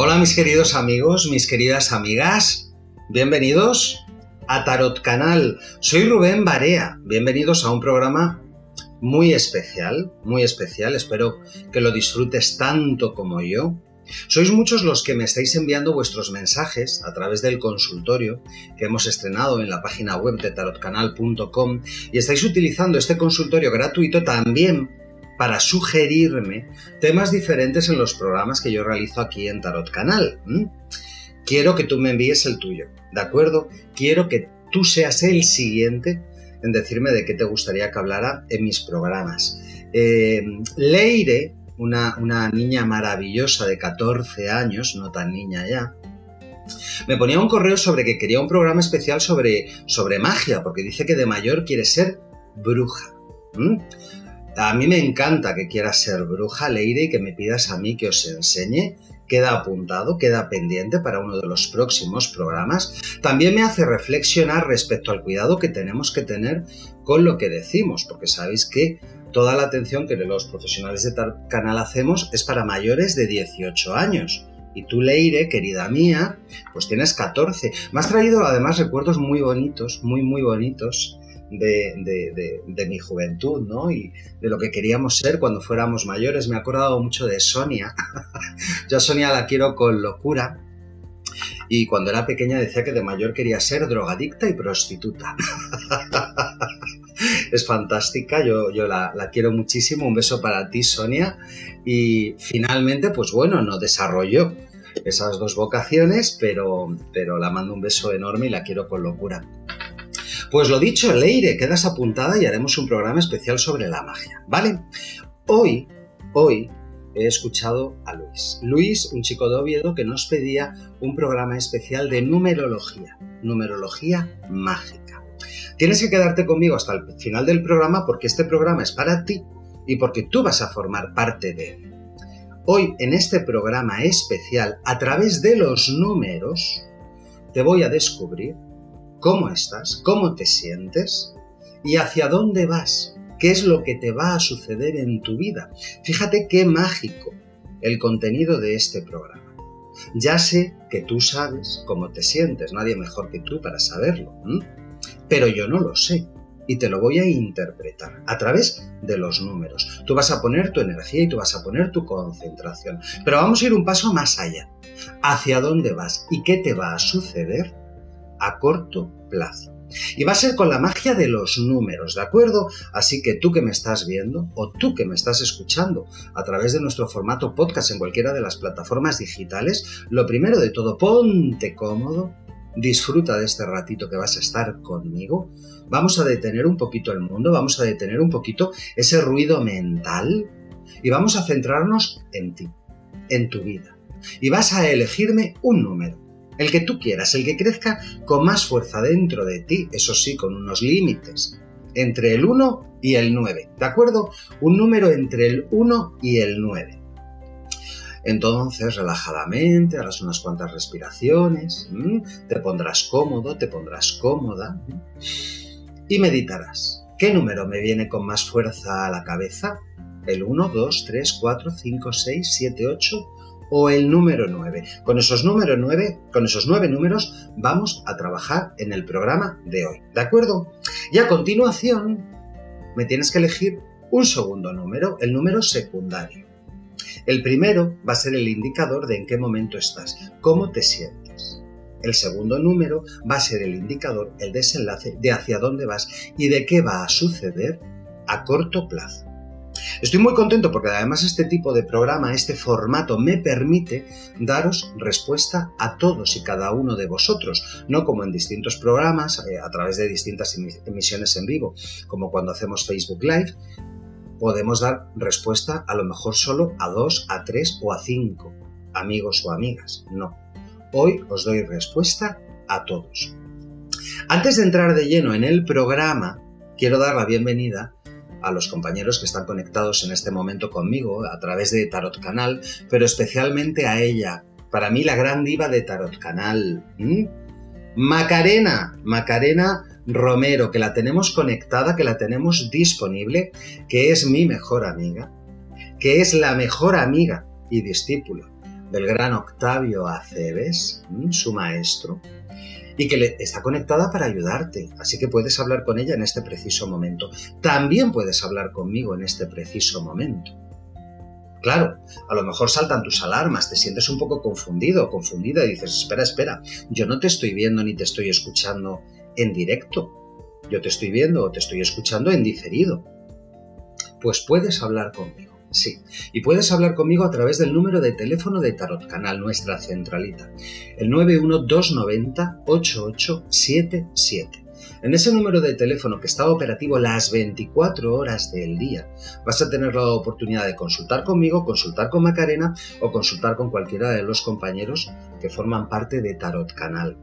Hola mis queridos amigos, mis queridas amigas, bienvenidos a Tarot Canal. Soy Rubén Barea, bienvenidos a un programa muy especial, muy especial, espero que lo disfrutes tanto como yo. Sois muchos los que me estáis enviando vuestros mensajes a través del consultorio que hemos estrenado en la página web de tarotcanal.com y estáis utilizando este consultorio gratuito también para sugerirme temas diferentes en los programas que yo realizo aquí en Tarot Canal. Quiero que tú me envíes el tuyo, ¿de acuerdo? Quiero que tú seas el siguiente en decirme de qué te gustaría que hablara en mis programas. Eh, Leire una, niña maravillosa de 14 años, no tan niña ya, me ponía un correo sobre que quería un programa especial sobre, sobre magia, porque dice que de mayor quiere ser bruja. A mí me encanta que quieras ser bruja, Leire, y que me pidas a mí que os enseñe. Queda apuntado, queda pendiente para uno de los próximos programas. También me hace reflexionar respecto al cuidado que tenemos que tener con lo que decimos, porque sabéis que toda la atención que los profesionales de tal canal hacemos es para mayores de 18 años. Y tú, Leire, querida mía, pues tienes 14. Me has traído además recuerdos muy bonitos, muy, muy bonitos de, de, mi juventud, ¿no? Y de lo que queríamos ser cuando fuéramos mayores. Me he acordado mucho de Sonia. Yo a Sonia la quiero con locura. Y cuando era pequeña decía que de mayor quería ser drogadicta y prostituta. es fantástica, yo, yo la, quiero muchísimo, un beso para ti Sonia y finalmente pues bueno, no desarrolló esas dos vocaciones, pero, pero la mando un beso enorme y la quiero con locura. Pues lo dicho, Leire, quedas apuntada y haremos un programa especial sobre la magia, ¿vale? Hoy, hoy he escuchado a Luis. Luis, un chico de Oviedo que nos pedía un programa especial de numerología, numerología mágica. Tienes que quedarte conmigo hasta el final del programa porque este programa es para ti y porque tú vas a formar parte de él. Hoy en este programa especial, a través de los números, te voy a descubrir cómo estás, cómo te sientes y hacia dónde vas, qué es lo que te va a suceder en tu vida. Fíjate qué mágico el contenido de este programa. Ya sé que tú sabes cómo te sientes, nadie mejor que tú para saberlo pero yo no lo sé y te lo voy a interpretar a través de los números. Tú vas a poner tu energía y tú vas a poner tu concentración. Pero vamos a ir un paso más allá. ¿Hacia dónde vas y qué te va a suceder a corto plazo? Y va a ser con la magia de los números, ¿de acuerdo? Así que tú que me estás viendo o tú que me estás escuchando a través de nuestro formato podcast en cualquiera de las plataformas digitales, lo primero de todo, ponte cómodo, disfruta de este ratito que vas a estar conmigo. Vamos a detener un poquito el mundo, vamos a detener un poquito ese ruido mental y vamos a centrarnos en ti, en tu vida. Y vas a elegirme un número, el que tú quieras, el que crezca con más fuerza dentro de ti, eso sí, con unos límites, entre el 1 y el 9, ¿de acuerdo? Un número entre el 1 y el 9. Entonces, relajadamente, harás unas cuantas respiraciones, te pondrás cómodo, te pondrás cómoda y meditarás. ¿Qué número me viene con más fuerza a la cabeza? ¿El 1, 2, 3, 4, 5, 6, 7, 8 o el número 9? Con esos, número 9, con esos 9 números vamos a trabajar en el programa de hoy, ¿de acuerdo? Y a continuación me tienes que elegir un segundo número, el número secundario. El primero va a ser el indicador de en qué momento estás, cómo te sientes. El segundo número va a ser el indicador, el desenlace de hacia dónde vas y de qué va a suceder a corto plazo. Estoy muy contento porque además este tipo de programa, este formato me permite daros respuesta a todos y cada uno de vosotros, no como en distintos programas, eh, a través de distintas emisiones en vivo, como cuando hacemos Facebook Live, podemos dar respuesta a lo mejor solo a dos, a tres o a cinco amigos o amigas. No. Hoy os doy respuesta a todos. Antes de entrar de lleno en el programa, quiero dar la bienvenida a los compañeros que están conectados en este momento conmigo a través de Tarot Canal, pero especialmente a ella, para mí la gran diva de Tarot Canal. Macarena, Macarena Romero, que la tenemos conectada, que la tenemos disponible, que es mi mejor amiga, que es la mejor amiga y discípula del gran Octavio Aceves, su maestro, y que le está conectada para ayudarte. Así que puedes hablar con ella en este preciso momento. También puedes hablar conmigo en este preciso momento. Claro, a lo mejor saltan tus alarmas, te sientes un poco confundido, confundida y dices, espera, espera, yo no te estoy viendo ni te estoy escuchando en directo. Yo te estoy viendo o te estoy escuchando en diferido. Pues puedes hablar conmigo. Sí, y puedes hablar conmigo a través del número de teléfono de Tarot Canal, nuestra centralita, el 91290-8877. En ese número de teléfono que está operativo las 24 horas del día, vas a tener la oportunidad de consultar conmigo, consultar con Macarena o consultar con cualquiera de los compañeros que forman parte de Tarot Canal.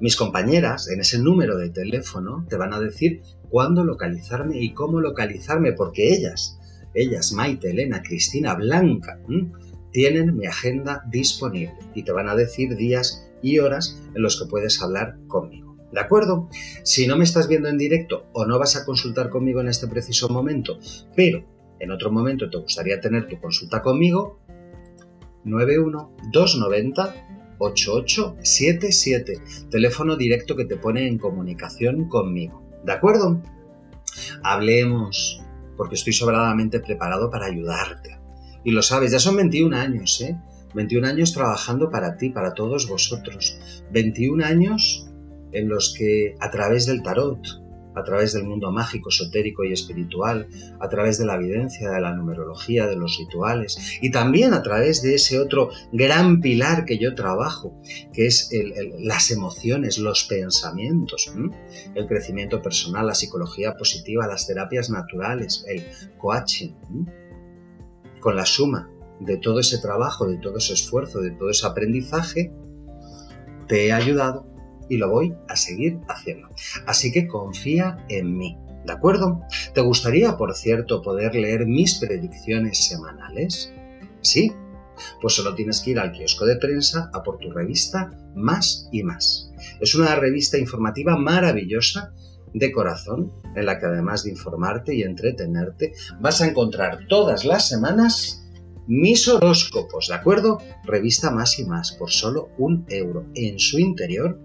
Mis compañeras en ese número de teléfono te van a decir cuándo localizarme y cómo localizarme, porque ellas ellas, Maite, Elena, Cristina, Blanca, tienen mi agenda disponible y te van a decir días y horas en los que puedes hablar conmigo. ¿De acuerdo? Si no me estás viendo en directo o no vas a consultar conmigo en este preciso momento, pero en otro momento te gustaría tener tu consulta conmigo, 91 290 8877, teléfono directo que te pone en comunicación conmigo. ¿De acuerdo? Hablemos porque estoy sobradamente preparado para ayudarte. Y lo sabes, ya son 21 años, ¿eh? 21 años trabajando para ti, para todos vosotros. 21 años en los que a través del tarot, a través del mundo mágico, esotérico y espiritual, a través de la evidencia, de la numerología, de los rituales y también a través de ese otro gran pilar que yo trabajo, que es las emociones, los pensamientos, el crecimiento personal, la psicología positiva, las terapias naturales, el coaching, con la suma de todo ese trabajo, de todo ese esfuerzo, de todo ese aprendizaje, te he ayudado y lo voy a seguir haciendo. Así que confía en mí. ¿De acuerdo? ¿Te gustaría, por cierto, poder leer mis predicciones semanales? ¿Sí? Pues solo tienes que ir al kiosco de prensa a por tu revista Más y Más. Es una revista informativa maravillosa de corazón, en la que además de informarte y entretenerte, vas a encontrar todas las semanas mis horóscopos, ¿de acuerdo? Revista Más y Más por solo un euro. En su interior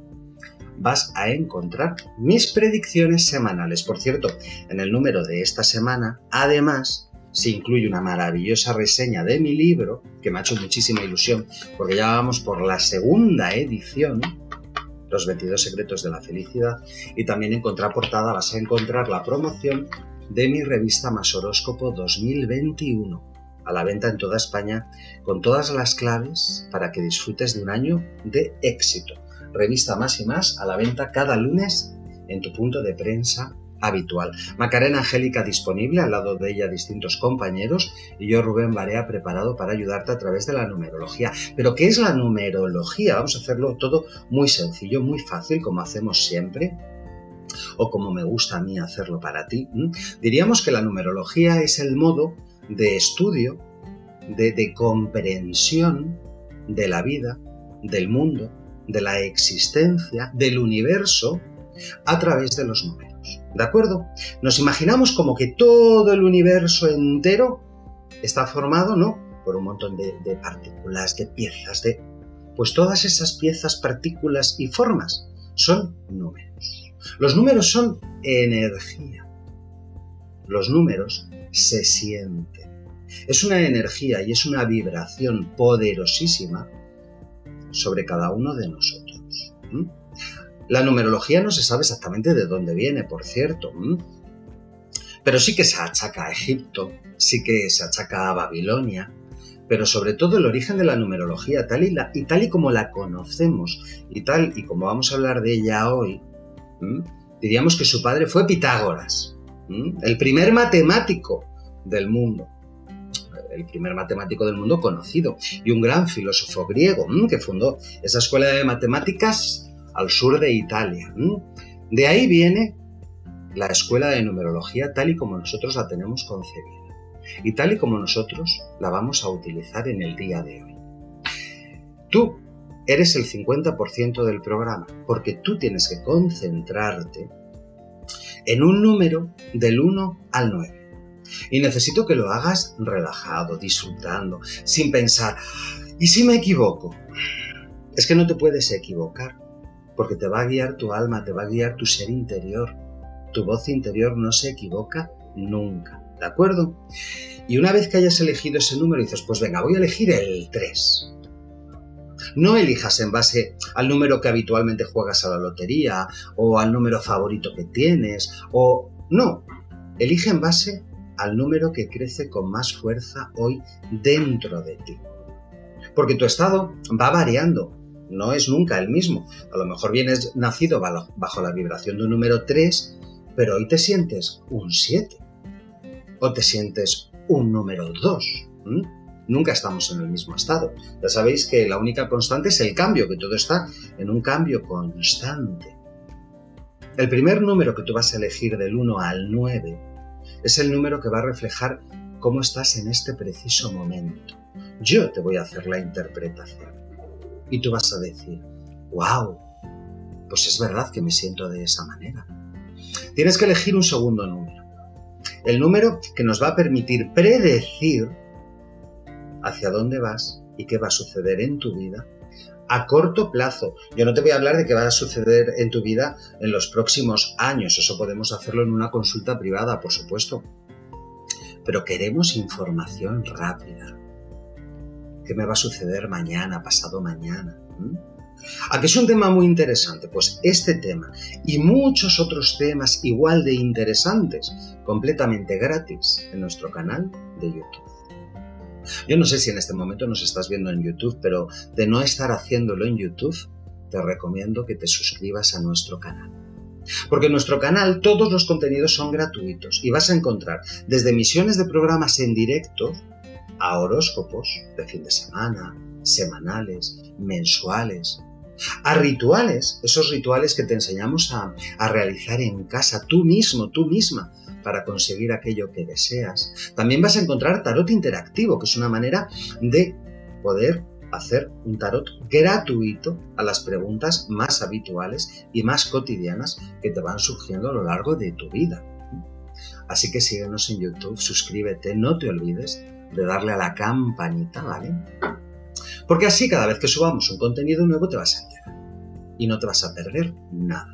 vas a encontrar mis predicciones semanales. Por cierto, en el número de esta semana, además, se incluye una maravillosa reseña de mi libro, que me ha hecho muchísima ilusión, porque ya vamos por la segunda edición, Los 22 secretos de la felicidad, y también en contraportada vas a encontrar la promoción de mi revista Más Horóscopo 2021, a la venta en toda España, con todas las claves para que disfrutes de un año de éxito revista Más y Más a la venta cada lunes en tu punto de prensa habitual. Macarena Angélica disponible, al lado de ella distintos compañeros y yo Rubén Barea preparado para ayudarte a través de la numerología. Pero ¿qué es la numerología? Vamos a hacerlo todo muy sencillo, muy fácil, como hacemos siempre o como me gusta a mí hacerlo para ti. Diríamos que la numerología es el modo de estudio, de, de comprensión de la vida, del mundo, de la existencia, del universo, a través de los números. ¿De acuerdo? Nos imaginamos como que todo el universo entero está formado, ¿no? Por un montón de, partículas, de piezas, de... Pues todas esas piezas, partículas y formas son números. Los números son energía. Los números se sienten. Es una energía y es una vibración poderosísima sobre cada uno de nosotros. La numerología no se sabe exactamente de dónde viene, por cierto, pero sí que se achaca a Egipto, sí que se achaca a Babilonia, pero sobre todo el origen de la numerología, tal y, y tal y como la conocemos, y tal y como vamos a hablar de ella hoy, diríamos que su padre fue Pitágoras, el primer matemático del mundo el primer matemático del mundo conocido, y un gran filósofo griego mm, que fundó esa escuela de matemáticas al sur de Italia. Mm. De ahí viene la escuela de numerología tal y como nosotros la tenemos concebida y tal y como nosotros la vamos a utilizar en el día de hoy. Tú eres el 50% del programa porque tú tienes que concentrarte en un número del 1 al 9. Y necesito que lo hagas relajado, disfrutando, sin pensar, ¿Y si me equivoco? Es que no te puedes equivocar, porque te va a guiar tu alma, te va a guiar tu ser interior. Tu voz interior no se equivoca nunca, ¿de acuerdo? Y una vez que hayas elegido ese número, dices, pues venga, voy a elegir el 3. No elijas en base al número que habitualmente juegas a la lotería o al número favorito que tienes o... No, elige en base al número que crece con más fuerza hoy dentro de ti. Porque tu estado va variando, no es nunca el mismo. A lo mejor vienes nacido bajo la vibración de un número 3, pero hoy te sientes un 7. O te sientes un número 2. Nunca estamos en el mismo estado. Ya sabéis que la única constante es el cambio, que todo está en un cambio constante. El primer número que tú vas a elegir del 1 al 9 es el número que va a reflejar cómo estás en este preciso momento. Yo te voy a hacer la interpretación. Y tú vas a decir, wow, pues es verdad que me siento de esa manera. Tienes que elegir un segundo número. El número que nos va a permitir predecir hacia dónde vas y qué va a suceder en tu vida a corto plazo. Yo no te voy a hablar de qué va a suceder en tu vida en los próximos años. Eso podemos hacerlo en una consulta privada, por supuesto. Pero queremos información rápida. ¿Qué me va a suceder mañana, pasado maña? ¿A qué es un tema muy interesante? Pues este tema y muchos otros temas igual de interesantes, completamente gratis, en nuestro canal de YouTube. Yo no sé si en este momento nos estás viendo en YouTube, pero de no estar haciéndolo en YouTube, te recomiendo que te suscribas a nuestro canal. Porque en nuestro canal todos los contenidos son gratuitos y vas a encontrar desde emisiones de programas en directo a horóscopos de fin de semana, semanales, mensuales, a rituales, esos rituales que te enseñamos a, a realizar en casa, tú mismo, tú misma, para conseguir aquello que deseas. También vas a encontrar tarot interactivo, que es una manera de poder hacer un tarot gratuito a las preguntas más habituales y más cotidianas que te van surgiendo a lo largo de tu vida. Así que síguenos en YouTube, suscríbete, no te olvides de darle a la campanita, ¿vale? Porque así cada vez que subamos un contenido nuevo te vas a enterar y no te vas a perder nada.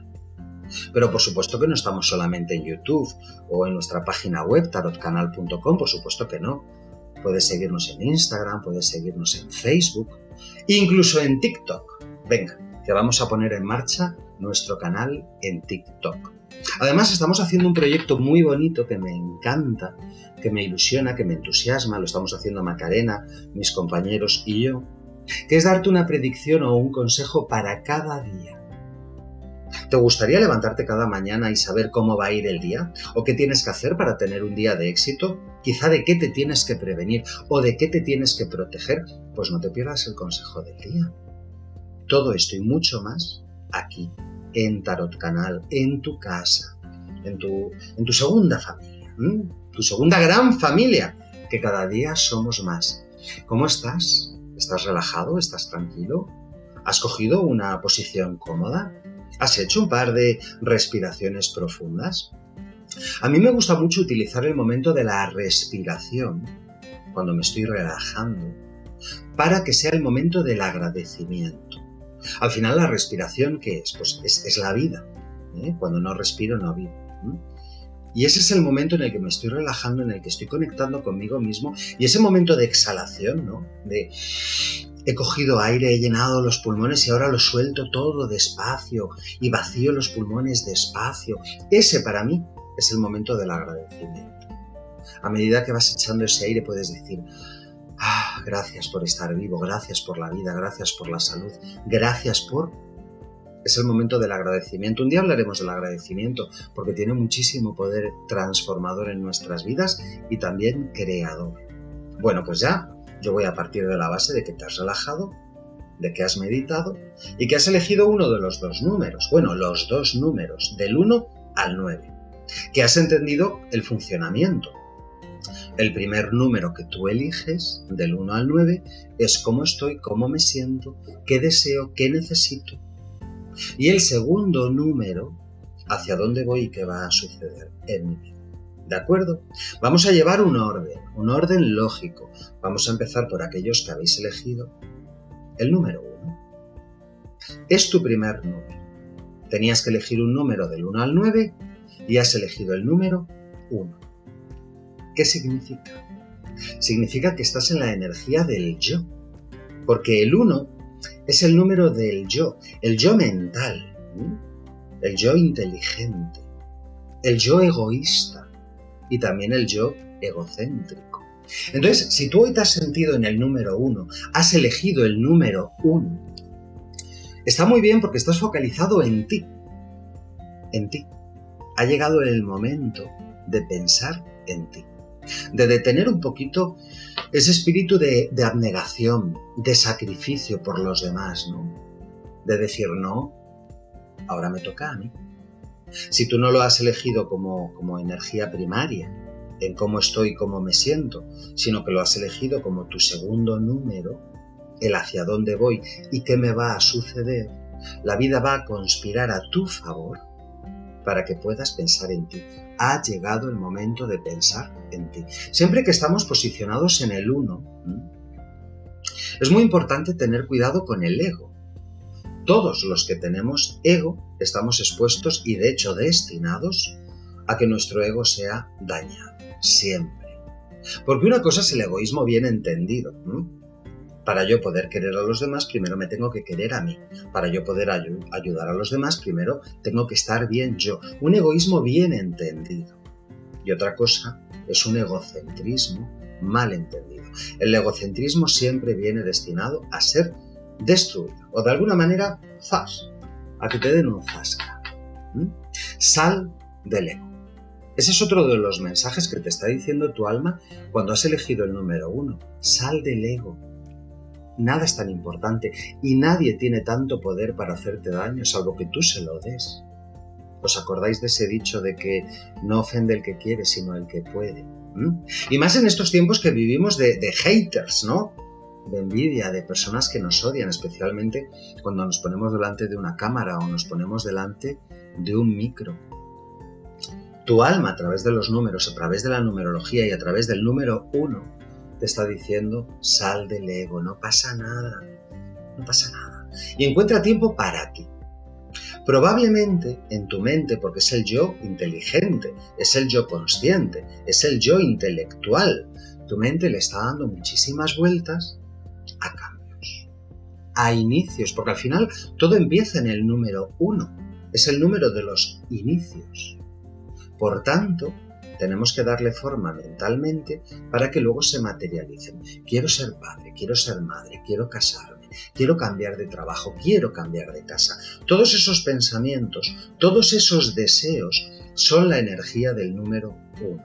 Pero por supuesto que no estamos solamente en YouTube o en nuestra página web tarotcanal.com, por supuesto que no. Puedes seguirnos en Instagram, puedes seguirnos en Facebook, incluso en TikTok. Venga, que vamos a poner en marcha nuestro canal en TikTok. Además, estamos haciendo un proyecto muy bonito que me encanta, que me ilusiona, que me entusiasma. Lo estamos haciendo Macarena, mis compañeros y yo, que es darte una predicción o un consejo para cada día ¿Te gustaría levantarte cada mañana y saber cómo va a ir el día? ¿O qué tienes que hacer para tener un día de éxito? Quizá de qué te tienes que prevenir o de qué te tienes que proteger. Pues no te pierdas el consejo del día. Todo esto y mucho más aquí, en Tarot Canal, en tu casa, en tu, segunda familia, tu segunda gran familia, que cada día somos más. ¿Cómo estás? ¿Estás relajado? ¿Estás tranquilo? ¿Has cogido una posición cómoda? ¿Has hecho un par de respiraciones profundas? A mí me gusta mucho utilizar el momento de la respiración, cuando me estoy relajando, para que sea el momento del agradecimiento. Al final la respiración, ¿qué es? Pues es, la vida. ¿eh? Cuando no respiro, no vivo. Y ese es el momento en el que me estoy relajando, en el que estoy conectando conmigo mismo. Y ese momento de exhalación, ¿no? De He cogido aire, he llenado los pulmones y ahora lo suelto todo despacio y vacío los pulmones despacio. Ese para mí es el momento del agradecimiento. A medida que vas echando ese aire puedes decir, ah, gracias por estar vivo, gracias por la vida, gracias por la salud, gracias por... Es el momento del agradecimiento. Un día hablaremos del agradecimiento porque tiene muchísimo poder transformador en nuestras vidas y también creador. Bueno, pues ya yo voy a partir de la base de que te has relajado, de que has meditado y que has elegido uno de los dos números, bueno, los dos números, del 1 al 9, que has entendido el funcionamiento. El primer número que tú eliges, del 1 al 9, es cómo estoy, cómo me siento, qué deseo, qué necesito. Y el segundo número, hacia dónde voy y qué va a suceder en mi vida. ¿De acuerdo? Vamos a llevar un orden, un orden lógico. Vamos a empezar por aquellos que habéis elegido el número 1. Es tu primer número. Tenías que elegir un número del 1 al 9 y has elegido el número 1. ¿Qué significa? Significa que estás en la energía del yo. Porque el 1 es el número del yo, el yo mental, el yo inteligente, el yo egoísta y también el yo egocéntrico. Entonces, si tú hoy te has sentido en el número 1, has elegido el número 1, está muy bien porque estás focalizado en ti, en ti. Ha llegado el momento de pensar en ti de detener un poquito ese espíritu de, abnegación, de sacrificio por los demás, ¿no? De decir, no, ahora me toca a mí. Si tú no lo has elegido como, como energía primaria, en cómo estoy, cómo me siento, sino que lo has elegido como tu segundo número, el hacia dónde voy y qué me va a suceder, la vida va a conspirar a tu favor para que puedas pensar en ti. Ha llegado el momento de pensar en ti. Siempre que estamos posicionados en el uno, es muy importante tener cuidado con el ego. Todos los que tenemos ego estamos expuestos y de hecho destinados a que nuestro ego sea dañado, siempre. Porque una cosa es el egoísmo bien entendido. Para yo poder querer a los demás, primero me tengo que querer a mí. Para yo poder ayudar a los demás, primero tengo que estar bien yo. Un egoísmo bien entendido. Y otra cosa es un egocentrismo mal entendido. El egocentrismo siempre viene destinado a ser destruido. O de alguna manera, zas, a que te den un zasca. Sal del ego. Ese es otro de los mensajes que te está diciendo tu alma cuando has elegido el número uno. Sal del ego nada es tan importante y nadie tiene tanto poder para hacerte daño salvo que tú se lo des. ¿Os acordáis de ese dicho de que no ofende el que quiere, sino el que puede? Y más en estos tiempos que vivimos de, de haters, ¿no? De envidia, de personas que nos odian, especialmente cuando nos ponemos delante de una cámara o nos ponemos delante de un micro. Tu alma, a través de los números, a través de la numerología y a través del número uno, te está diciendo, sal del ego, no pasa nada, no pasa nada. Y encuentra tiempo para ti. Probablemente en tu mente, porque es el yo inteligente, es el yo consciente, es el yo intelectual, tu mente le está dando muchísimas vueltas a inicios, porque al final todo empieza en el número uno, es el número de los inicios. Por tanto, tenemos que darle forma mentalmente para que luego se materialicen. Quiero ser padre, quiero ser madre, quiero casarme, quiero cambiar de trabajo, quiero cambiar de casa. Todos esos pensamientos, todos esos deseos son la energía del número uno.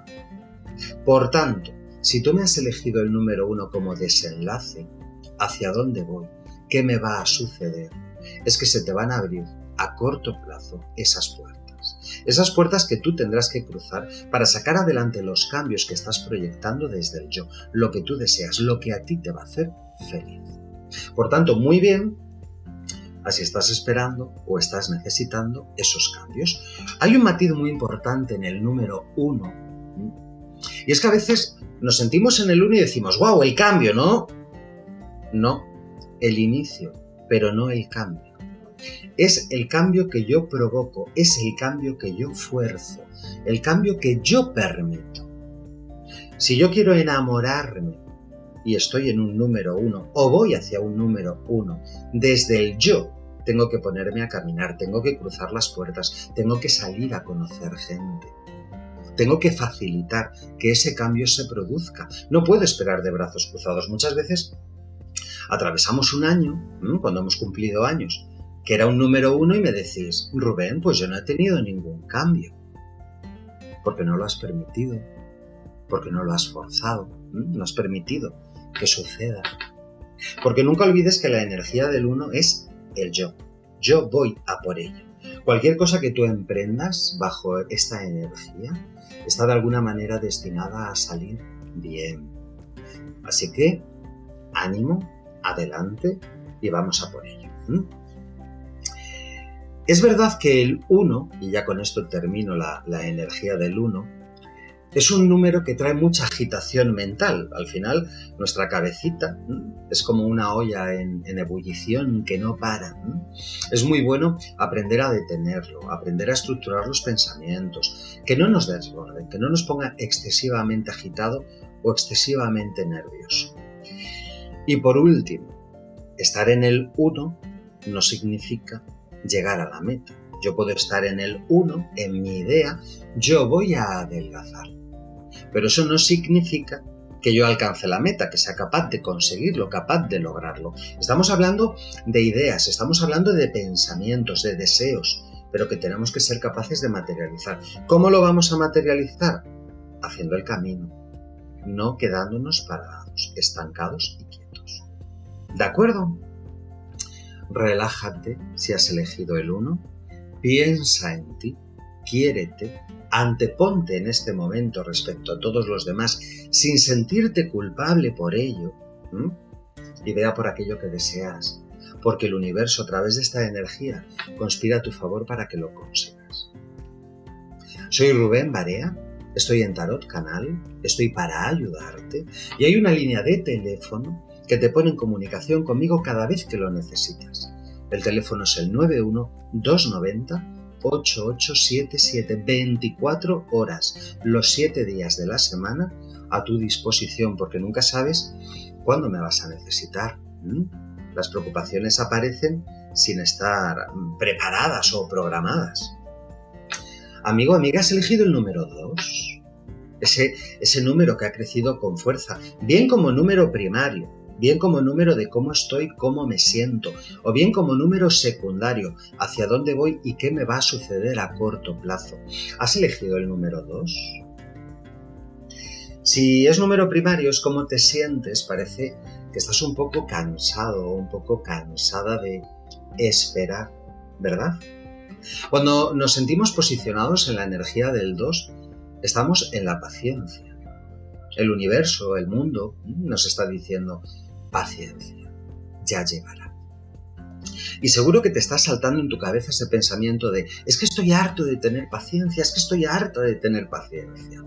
Por tanto, si tú me has elegido el número uno como desenlace, ¿hacia dónde voy? ¿Qué me va a suceder? Es que se te van a abrir a corto plazo esas puertas. Esas puertas que tú tendrás que cruzar para sacar adelante los cambios que estás proyectando desde el yo, lo que tú deseas, lo que a ti te va a hacer feliz. Por tanto, muy bien, así estás esperando o estás necesitando esos cambios. Hay un matiz muy importante en el número uno. Y es que a veces nos sentimos en el uno y decimos, wow, el cambio, ¿no? No, el inicio, pero no el cambio. Es el cambio que yo provoco, es el cambio que yo fuerzo, el cambio que yo permito. Si yo quiero enamorarme y estoy en un número uno o voy hacia un número uno, desde el yo tengo que ponerme a caminar, tengo que cruzar las puertas, tengo que salir a conocer gente. Tengo que facilitar que ese cambio se produzca. No puedo esperar de brazos cruzados. Muchas veces atravesamos un año, cuando hemos cumplido años, que era un número uno y me decís, Rubén, pues yo no he tenido ningún cambio. Porque no lo has permitido, porque no lo has forzado, no has permitido que suceda. Porque nunca olvides que la energía del uno es el yo. Yo voy a por ello. Cualquier cosa que tú emprendas bajo esta energía está de alguna manera destinada a salir bien. Así que, ánimo, adelante y vamos a por ello. Es verdad que el 1, y ya con esto termino la, energía del 1, es un número que trae mucha agitación mental. Al final, nuestra cabecita es como una olla en, ebullición que no para. Es muy bueno aprender a detenerlo, aprender a estructurar los pensamientos, que no nos desborden, que no nos ponga excesivamente agitado o excesivamente nervioso. Y por último, estar en el 1 no significa llegar a la meta. Yo puedo estar en el 1, en mi idea, yo voy a adelgazar pero eso no significa que yo alcance la meta, que sea capaz de conseguirlo, capaz de lograrlo. Estamos hablando de ideas, estamos hablando de pensamientos, de deseos, pero que tenemos que ser capaces de materializar. ¿Cómo lo vamos a materializar? Haciendo el camino, no quedándonos parados, estancados y quietos. ¿De acuerdo? Relájate si has elegido el uno, piensa en ti, quiérete, anteponte en este momento respecto a todos los demás sin sentirte culpable por ello y vea por aquello que deseas, porque el universo a través de esta energía conspira a tu favor para que lo consigas. Soy Rubén Barea, estoy en Tarot Canal, estoy para ayudarte y hay una línea de teléfono que te pone en comunicación conmigo cada vez que lo necesitas. El teléfono es el 91 290 8877, 24 horas, los 7 días de la semana a tu disposición, porque nunca sabes cuándo me vas a necesitar. Las preocupaciones aparecen sin estar preparadas o programadas. Amigo, amiga, has elegido el número 2. Ese, ese número que ha crecido con fuerza, bien como número primario, bien como número de cómo estoy, cómo me siento, o bien como número secundario, hacia dónde voy y qué me va a suceder a corto plazo. ¿Has elegido el número 2? Si es número primario, es cómo te sientes, parece que estás un poco cansado o un poco cansada de esperar, ¿verdad? Cuando nos sentimos posicionados en la energía del 2, estamos en la paciencia. El universo, el mundo, nos está diciendo, paciencia, ya llegará. Y seguro que te está saltando en tu cabeza ese pensamiento de, es que estoy harto de tener paciencia, es que estoy harto de tener paciencia.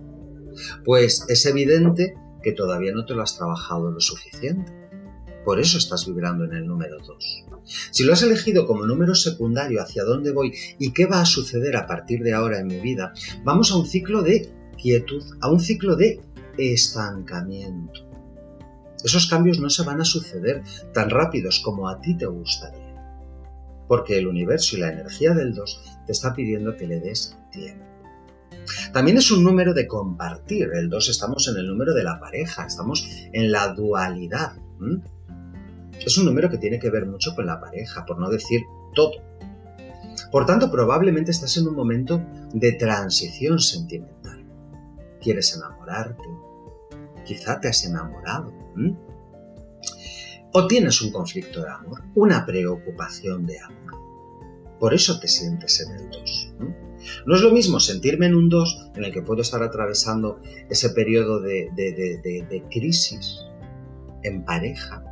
Pues es evidente que todavía no te lo has trabajado lo suficiente. Por eso estás vibrando en el número 2. Si lo has elegido como número secundario hacia dónde voy y qué va a suceder a partir de ahora en mi vida, vamos a un ciclo de quietud, a un ciclo de estancamiento. Esos cambios no se van a suceder tan rápidos como a ti te gustaría, porque el universo y la energía del 2 te está pidiendo que le des tiempo. También es un número de compartir. El 2 estamos en el número de la pareja, estamos en la dualidad. Es un número que tiene que ver mucho con la pareja, por no decir todo. Por tanto, probablemente estás en un momento de transición sentimental. Quieres enamorarte, quizá te has enamorado. O tienes un conflicto de amor, una preocupación de amor. Por eso te sientes en el 2. ¿no? es lo mismo sentirme en un 2 en el que puedo estar atravesando ese periodo de, de crisis en pareja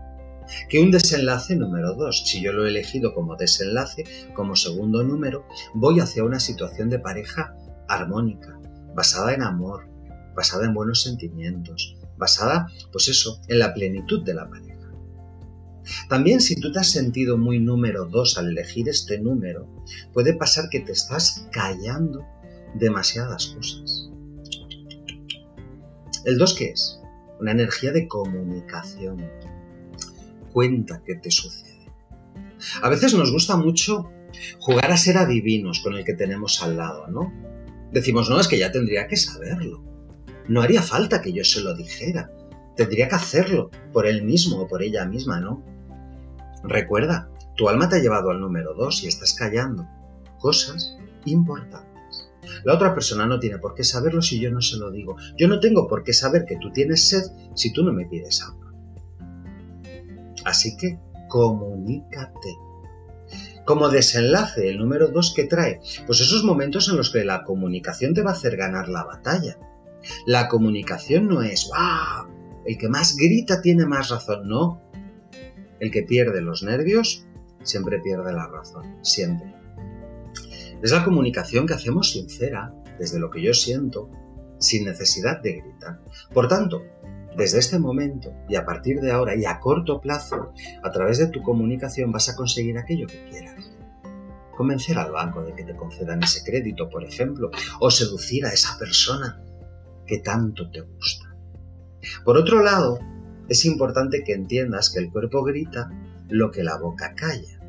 que un desenlace número 2. Si yo lo he elegido como desenlace, como segundo número, voy hacia una situación de pareja armónica, basada en amor, basada en buenos sentimientos, basada, pues eso, en la plenitud de la pareja. También si tú te has sentido muy número 2 al elegir este número, puede pasar que te estás callando demasiadas cosas. ¿El 2 qué es? Una energía de comunicación. Cuenta qué te sucede. A veces nos gusta mucho jugar a ser adivinos con el que tenemos al lado, ¿no? Decimos, no, es que ya tendría que saberlo. No haría falta que yo se lo dijera. Tendría que hacerlo por él mismo o por ella misma, ¿no? Recuerda, tu alma te ha llevado al número dos y estás callando cosas importantes. La otra persona no tiene por qué saberlo si yo no se lo digo. Yo no tengo por qué saber que tú tienes sed si tú no me pides agua. Así que comunícate. Como desenlace, el número dos que trae, pues esos momentos en los que la comunicación te va a hacer ganar la batalla. La comunicación no es, ¡wow! El que más grita tiene más razón, no. El que pierde los nervios siempre pierde la razón, siempre. Es la comunicación que hacemos sincera, desde lo que yo siento, sin necesidad de gritar. Por tanto, desde este momento y a partir de ahora y a corto plazo, a través de tu comunicación vas a conseguir aquello que quieras. Convencer al banco de que te concedan ese crédito, por ejemplo, o seducir a esa persona que tanto te gusta. Por otro lado, es importante que entiendas que el cuerpo grita lo que la boca calla.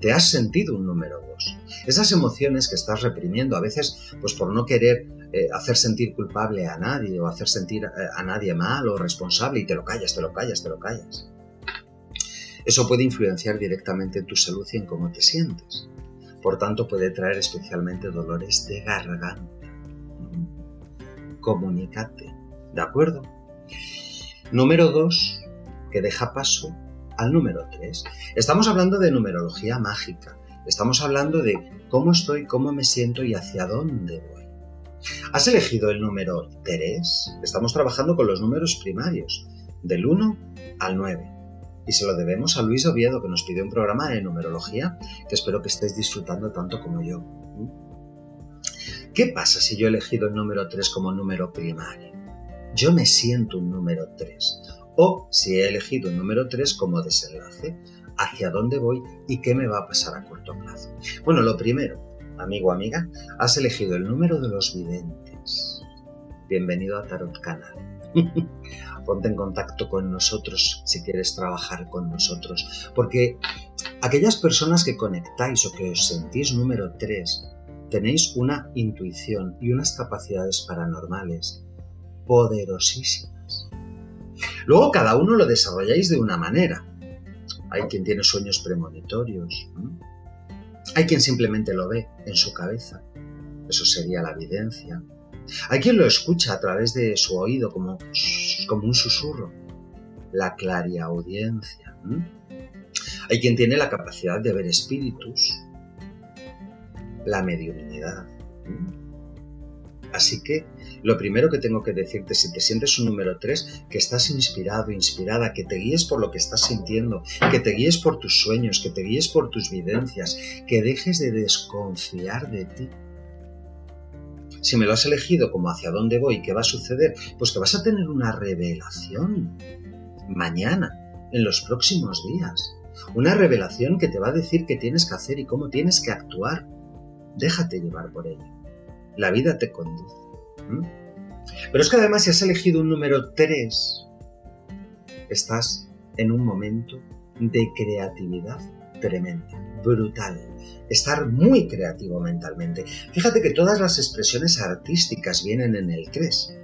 Te has sentido un número dos. Esas emociones que estás reprimiendo, a veces pues por no querer eh, hacer sentir culpable a nadie o hacer sentir eh, a nadie mal o responsable y te lo callas, te lo callas, te lo callas. Eso puede influenciar directamente en tu salud y en cómo te sientes. Por tanto, puede traer especialmente dolores de garganta. Comunícate, ¿de acuerdo? Número 2, que deja paso al número 3. Estamos hablando de numerología mágica. Estamos hablando de cómo estoy, cómo me siento y hacia dónde voy. ¿Has elegido el número 3? Estamos trabajando con los números primarios, del 1 al 9. Y se lo debemos a Luis Oviedo, que nos pidió un programa de numerología que espero que estéis disfrutando tanto como yo. ¿Qué pasa si yo he elegido el número 3 como número primario? Yo me siento un número 3 o si he elegido el número 3 como desenlace, hacia dónde voy y qué me va a pasar a corto plazo. Bueno, lo primero, amigo amiga, has elegido el número de los videntes. Bienvenido a Tarot Canal. Ponte en contacto con nosotros si quieres trabajar con nosotros, porque aquellas personas que conectáis o que os sentís número 3, tenéis una intuición y unas capacidades paranormales poderosísimas Luego cada uno lo desarrolláis de una manera. Hay quien tiene sueños premonitorios. Hay quien simplemente lo ve en su cabeza. Eso sería la evidencia. Hay quien lo escucha a través de su oído como, como un susurro. La clariaudiencia. Hay quien tiene la capacidad de ver espíritus. La mediunidad. Así que lo primero que tengo que decirte, si te sientes un número 3, que estás inspirado, inspirada, que te guíes por lo que estás sintiendo, que te guíes por tus sueños, que te guíes por tus vivencias, que dejes de desconfiar de ti. Si me lo has elegido como hacia dónde voy, qué va a suceder, pues que vas a tener una revelación mañana, en los próximos días. Una revelación que te va a decir qué tienes que hacer y cómo tienes que actuar. Déjate llevar por ella. La vida te conduce. Pero es que además si has elegido un número 3, estás en un momento de creatividad tremenda, brutal. Estar muy creativo mentalmente. Fíjate que todas las expresiones artísticas vienen en el 3.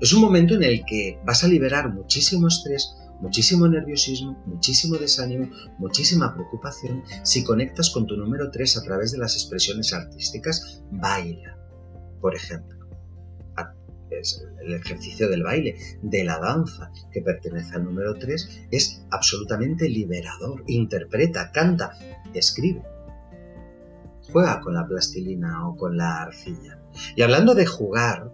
Es un momento en el que vas a liberar muchísimo estrés, muchísimo nerviosismo, muchísimo desánimo, muchísima preocupación si conectas con tu número 3 a través de las expresiones artísticas. Baila, por ejemplo. Es el ejercicio del baile, de la danza, que pertenece al número 3, es absolutamente liberador. Interpreta, canta, escribe. Juega con la plastilina o con la arcilla. Y hablando de jugar,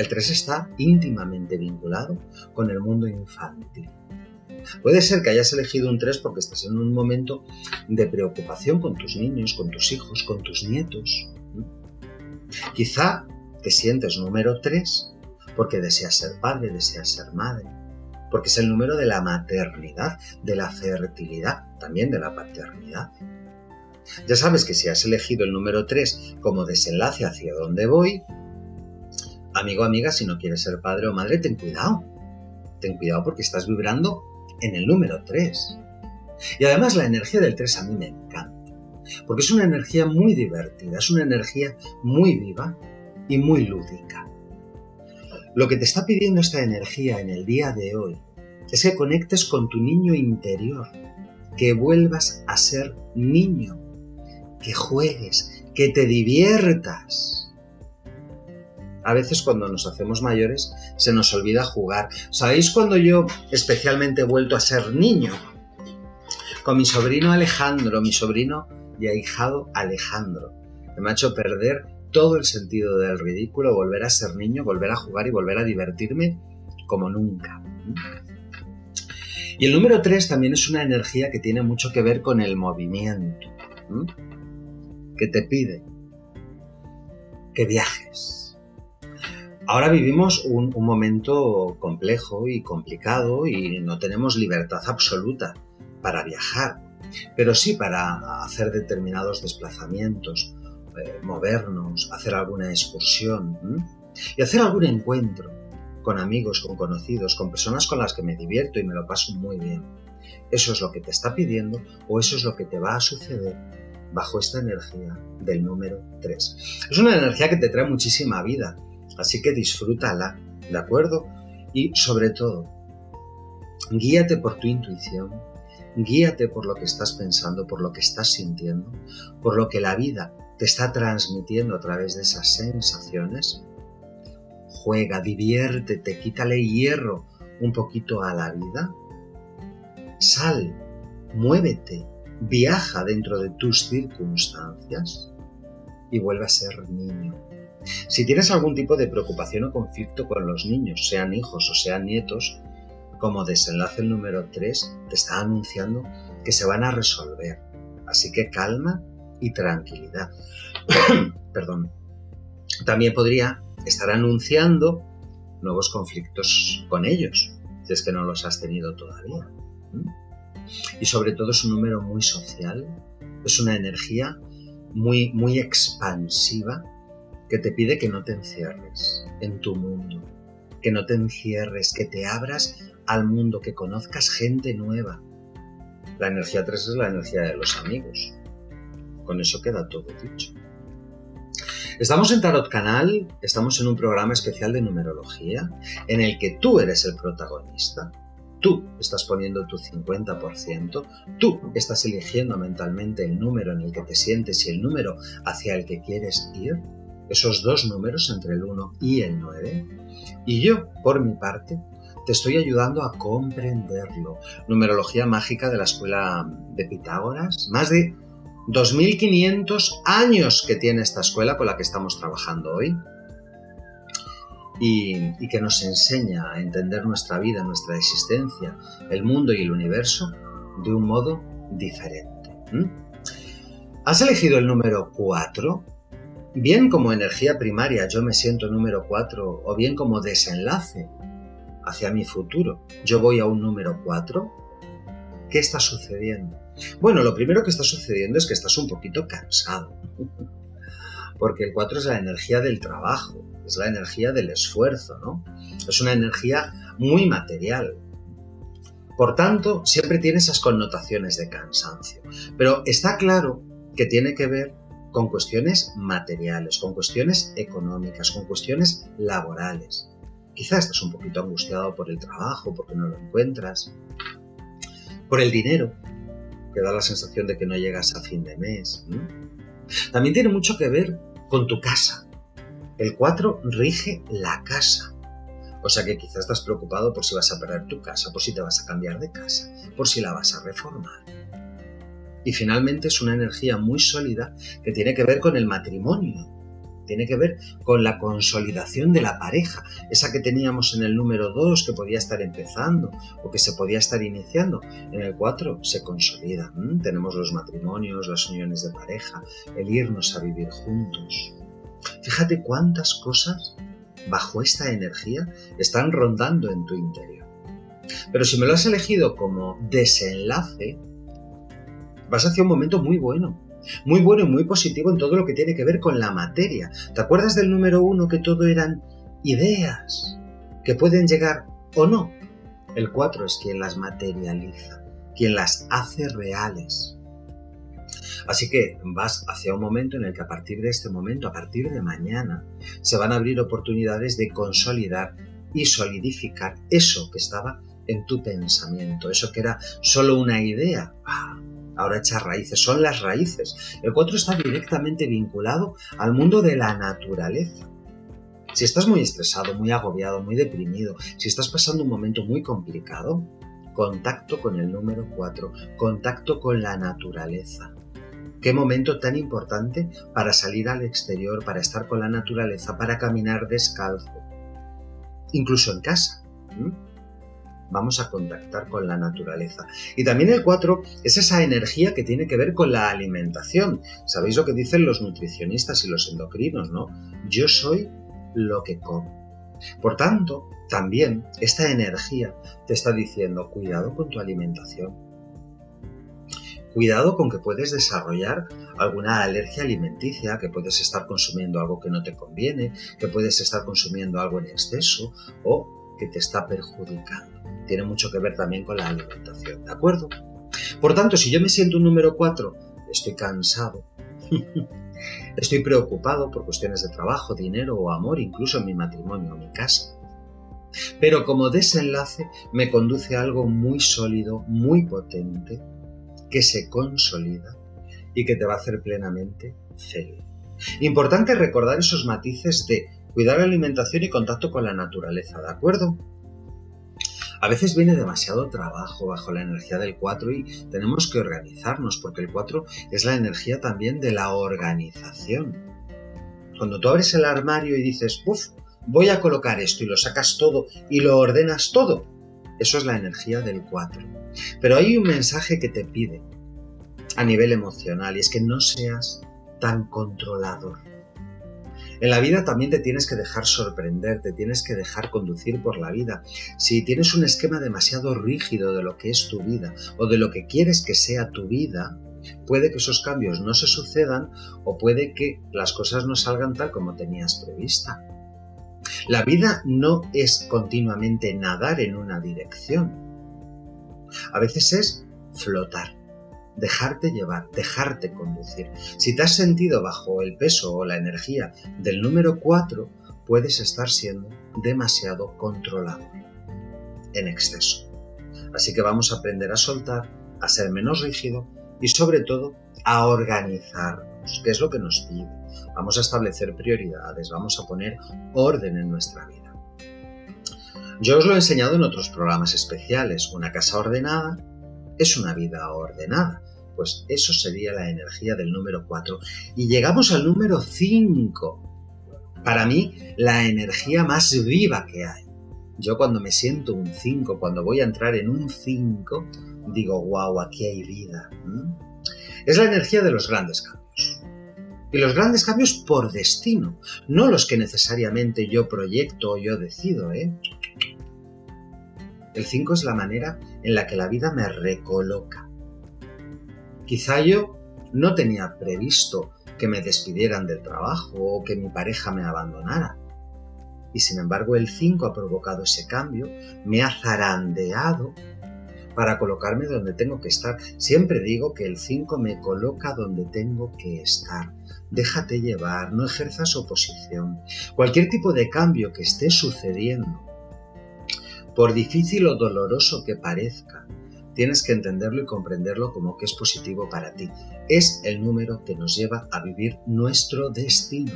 el 3 está íntimamente vinculado con el mundo infantil. Puede ser que hayas elegido un 3 porque estás en un momento de preocupación con tus niños, con tus hijos, con tus nietos. Quizá te sientes número 3 porque deseas ser padre, deseas ser madre, porque es el número de la maternidad, de la fertilidad, también de la paternidad. Ya sabes que si has elegido el número 3 como desenlace hacia dónde voy, amigo, amiga, si no quieres ser padre o madre, ten cuidado. Ten cuidado porque estás vibrando en el número 3. Y además la energía del 3 a mí me encanta, porque es una energía muy divertida, es una energía muy viva y muy lúdica. Lo que te está pidiendo esta energía en el día de hoy es que conectes con tu niño interior, que vuelvas a ser niño, que juegues, que te diviertas. A veces cuando nos hacemos mayores se nos olvida jugar. ¿Sabéis cuando yo especialmente he vuelto a ser niño? Con mi sobrino Alejandro, mi sobrino y ahijado Alejandro, me ha hecho perder todo el sentido del ridículo, volver a ser niño, volver a jugar y volver a divertirme como nunca. Y el número 3 también es una energía que tiene mucho que ver con el movimiento, que te pide que viajes. Ahora vivimos un, momento complejo y complicado y no tenemos libertad absoluta para viajar, pero sí para hacer determinados desplazamientos, eh, movernos, hacer alguna excursión y hacer algún encuentro con amigos, con conocidos, con personas con las que me divierto y me lo paso muy bien. ¿Eso es lo que te está pidiendo o eso es lo que te va a suceder bajo esta energía del número 3? Es una energía que te trae muchísima vida, así que disfrútala, ¿de acuerdo? Y sobre todo, guíate por tu intuición, guíate por lo que estás pensando, por lo que estás sintiendo, por lo que la vida te está transmitiendo a través de esas sensaciones. Juega, diviértete, quítale hierro un poquito a la vida Sal, muévete, viaja dentro de tus circunstancias y vuelve a ser niño. Si tienes algún tipo de preocupación o conflicto con los niños, sean hijos o sean nietos, como desenlace el número 3 te está anunciando que se van a resolver. Así que calma y tranquilidad. Perdón. También podría estar anunciando nuevos conflictos con ellos, si es que no los has tenido todavía. Y sobre todo es un número muy social, es una energía muy, muy expansiva que te pide que no te encierres en tu mundo, que no te encierres, que te abras al mundo, que conozcas gente nueva. La energía 3 es la energía de los amigos. Con eso queda todo dicho. Estamos en Tarot Canal, estamos en un programa especial de numerología en el que tú eres el protagonista Tú estás poniendo tu 50%, tú estás eligiendo mentalmente el número en el que te sientes y el número hacia el que quieres ir, esos dos números entre el 1 y el 9, y yo, por mi parte, te estoy ayudando a comprenderlo. Numerología mágica de la escuela de Pitágoras, más de 2.500 años que tiene esta escuela con la que estamos trabajando hoy y, que nos enseña a entender nuestra vida, nuestra existencia, el mundo y el universo de un modo diferente. ¿Has elegido el número 4? Bien como energía primaria yo me siento número 4 o bien como desenlace hacia mi futuro yo voy a un número 4. ¿Qué está sucediendo? Bueno, lo primero que está sucediendo es que estás un poquito cansado. Porque el 4 es la energía del trabajo, es la energía del esfuerzo, ¿no? Es una energía muy material. Por tanto, siempre tiene esas connotaciones de cansancio. Pero está claro que tiene que ver con cuestiones materiales, con cuestiones económicas, con cuestiones laborales. Quizás estás un poquito angustiado por el trabajo, porque no lo encuentras, por el dinero, que da la sensación de que no llegas a fin de mes. También tiene mucho que ver con tu casa, el 4 rige la casa. O sea que quizás estás preocupado por si vas a perder tu casa, por si te vas a cambiar de casa, por si la vas a reformar. Y finalmente es una energía muy sólida que tiene que ver con el matrimonio, tiene que ver con la consolidación de la pareja, esa que teníamos en el número 2 que podía estar empezando o que se podía estar iniciando. En el 4 se consolida. Tenemos los matrimonios, las uniones de pareja, el irnos a vivir juntos. Fíjate cuántas cosas bajo esta energía están rondando en tu interior. Pero si me lo has elegido como desenlace, vas hacia un momento muy bueno, muy bueno y muy positivo en todo lo que tiene que ver con la materia. ¿Te acuerdas del número uno que todo eran ideas que pueden llegar o no? El cuatro es quien las materializa, quien las hace reales. Así que vas hacia un momento en el que a partir de este momento, a partir de mañana, se van a abrir oportunidades de consolidar y solidificar eso que estaba en tu pensamiento, eso que era solo una idea. Ah, ahora echa raíces, son las raíces. El 4 está directamente vinculado al mundo de la naturaleza. Si estás muy estresado, muy agobiado, muy deprimido, si estás pasando un momento muy complicado, contacto con el número 4, contacto con la naturaleza. Qué momento tan importante para salir al exterior, para estar con la naturaleza, para caminar descalzo. Incluso en casa. Vamos a contactar con la naturaleza. Y también el 4 es esa energía que tiene que ver con la alimentación. ¿Sabéis lo que dicen los nutricionistas y los endocrinos, no? Yo soy lo que como. Por tanto, también esta energía te está diciendo cuidado con tu alimentación. Cuidado con que puedes desarrollar alguna alergia alimenticia, que puedes estar consumiendo algo que no te conviene, que puedes estar consumiendo algo en exceso o que te está perjudicando. Tiene mucho que ver también con la alimentación, ¿de acuerdo? Por tanto, si yo me siento un número 4, estoy cansado, estoy preocupado por cuestiones de trabajo, dinero o amor, incluso en mi matrimonio o mi casa. Pero como desenlace me conduce a algo muy sólido, muy potente, que se consolida y que te va a hacer plenamente feliz. Importante recordar esos matices de cuidar la alimentación y contacto con la naturaleza, ¿de acuerdo? A veces viene demasiado trabajo bajo la energía del 4 y tenemos que organizarnos porque el 4 es la energía también de la organización. Cuando tú abres el armario y dices, uff, voy a colocar esto y lo sacas todo y lo ordenas todo, eso es la energía del 4. Pero hay un mensaje que te pide a nivel emocional y es que no seas tan controlador. En la vida también te tienes que dejar sorprender, te tienes que dejar conducir por la vida. Si tienes un esquema demasiado rígido de lo que es tu vida o de lo que quieres que sea tu vida, puede que esos cambios no se sucedan o puede que las cosas no salgan tal como tenías prevista. La vida no es continuamente nadar en una dirección. A veces es flotar dejarte llevar, dejarte conducir. Si te has sentido bajo el peso o la energía del número 4, puedes estar siendo demasiado controlado, en exceso. Así que vamos a aprender a soltar, a ser menos rígido y sobre todo a organizarnos, que es lo que nos pide. Vamos a establecer prioridades, vamos a poner orden en nuestra vida. Yo os lo he enseñado en otros programas especiales. Una casa ordenada es una vida ordenada. Pues eso sería la energía del número 4. Y llegamos al número 5. Para mí, la energía más viva que hay. Yo cuando me siento un 5, cuando voy a entrar en un 5, digo, wow, aquí hay vida. Es la energía de los grandes cambios. Y los grandes cambios por destino, no los que necesariamente yo proyecto o yo decido. ¿eh? El 5 es la manera en la que la vida me recoloca. Quizá yo no tenía previsto que me despidieran del trabajo o que mi pareja me abandonara. Y sin embargo el 5 ha provocado ese cambio, me ha zarandeado para colocarme donde tengo que estar. Siempre digo que el 5 me coloca donde tengo que estar. Déjate llevar, no ejerzas oposición. Cualquier tipo de cambio que esté sucediendo, por difícil o doloroso que parezca, tienes que entenderlo y comprenderlo como que es positivo para ti. Es el número que nos lleva a vivir nuestro destino.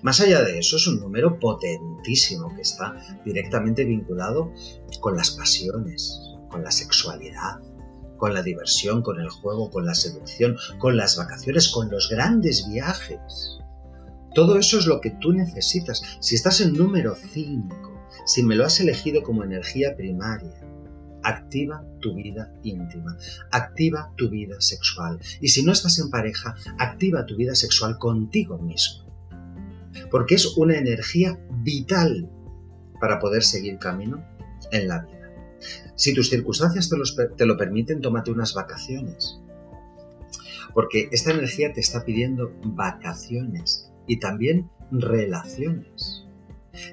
Más allá de eso, es un número potentísimo que está directamente vinculado con las pasiones, con la sexualidad, con la diversión, con el juego, con la seducción, con las vacaciones, con los grandes viajes. Todo eso es lo que tú necesitas. Si estás en número 5, si me lo has elegido como energía primaria, activa tu vida íntima, activa tu vida sexual. Y si no estás en pareja, activa tu vida sexual contigo mismo. Porque es una energía vital para poder seguir camino en la vida. Si tus circunstancias te, lo permiten, tómate unas vacaciones. Porque esta energía te está pidiendo vacaciones y también relaciones.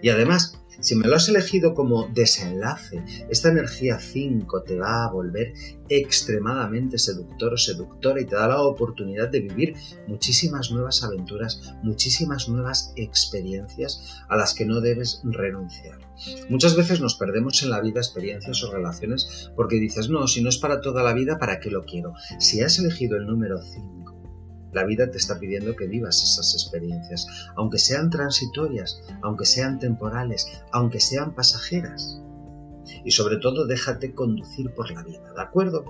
Y además, si me lo has elegido como desenlace, esta energía 5 te va a volver extremadamente seductor o seductora y te da la oportunidad de vivir muchísimas nuevas aventuras, muchísimas nuevas experiencias a las que no debes renunciar. Muchas veces nos perdemos en la vida experiencias o relaciones porque dices, no, si no es para toda la vida, ¿para qué lo quiero? Si has elegido el número 5, la vida te está pidiendo que vivas esas experiencias, aunque sean transitorias, aunque sean temporales, aunque sean pasajeras. Y sobre todo déjate conducir por la vida, ¿de acuerdo?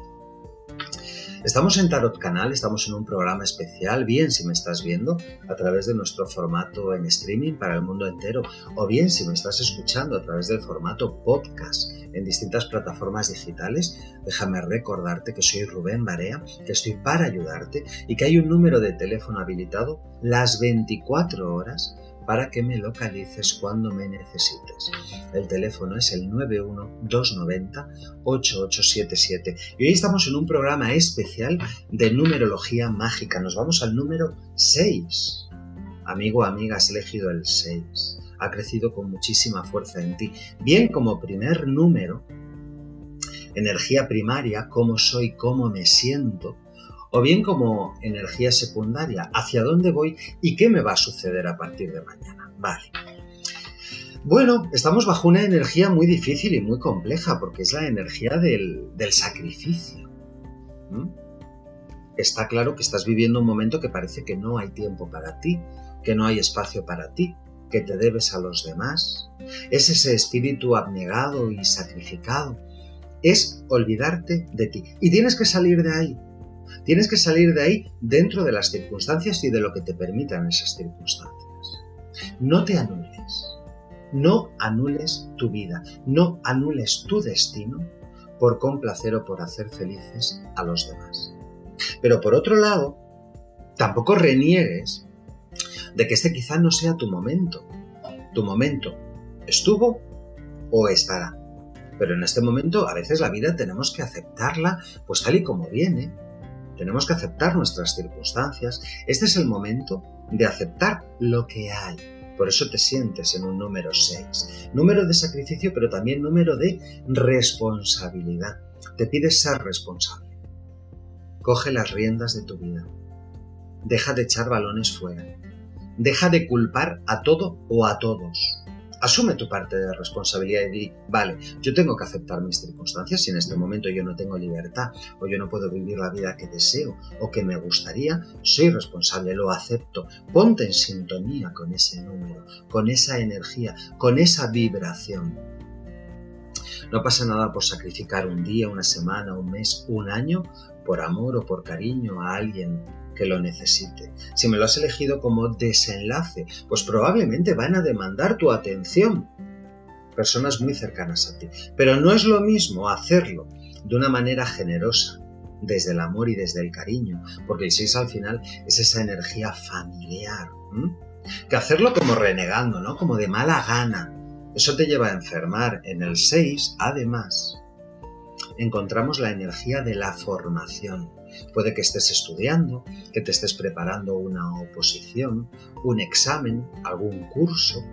Estamos en Tarot Canal, estamos en un programa especial, bien si me estás viendo a través de nuestro formato en streaming para el mundo entero, o bien si me estás escuchando a través del formato podcast en distintas plataformas digitales, déjame recordarte que soy Rubén Barea, que estoy para ayudarte y que hay un número de teléfono habilitado las 24 horas para que me localices cuando me necesites. El teléfono es el 91290-8877. Y hoy estamos en un programa especial de numerología mágica. Nos vamos al número 6. Amigo, amiga, has elegido el 6. Ha crecido con muchísima fuerza en ti. Bien como primer número, energía primaria, cómo soy, cómo me siento, o bien como energía secundaria, hacia dónde voy y qué me va a suceder a partir de mañana. Vale. Bueno, estamos bajo una energía muy difícil y muy compleja porque es la energía del, sacrificio. Está claro que estás viviendo un momento que parece que no hay tiempo para ti, que no hay espacio para ti, que te debes a los demás. Es ese espíritu abnegado y sacrificado. Es olvidarte de ti. Y tienes que salir de ahí. Tienes que salir de ahí dentro de las circunstancias y de lo que te permitan esas circunstancias. No te anules. No anules tu vida. No anules tu destino por complacer o por hacer felices a los demás. Pero por otro lado, tampoco reniegues de que este quizá no sea tu momento. Tu momento estuvo o estará. Pero en este momento a veces la vida tenemos que aceptarla pues tal y como viene tenemos que aceptar nuestras circunstancias. Este es el momento de aceptar lo que hay. Por eso te sientes en un número 6. Número de sacrificio, pero también número de responsabilidad. Te pides ser responsable. Coge las riendas de tu vida. Deja de echar balones fuera. Deja de culpar a todo o a todos asume tu parte de responsabilidad y di, vale, yo tengo que aceptar mis circunstancias si en este momento yo no tengo libertad o yo no puedo vivir la vida que deseo o que me gustaría, soy responsable, lo acepto. Ponte en sintonía con ese número, con esa energía, con esa vibración. No pasa nada por sacrificar un día, una semana, un mes, un año por amor o por cariño a alguien que lo necesite. Si me lo has elegido como desenlace, pues probablemente van a demandar tu atención. Personas muy cercanas a ti. Pero no es lo mismo hacerlo de una manera generosa, desde el amor y desde el cariño, porque el 6 al final es esa energía familiar, que hacerlo como renegando, ¿no? Como de mala gana. Eso te lleva a enfermar. En el 6, además, encontramos la energía de la formación. Puede que estés estudiando, que te estés preparando una oposición, un examen, algún curso.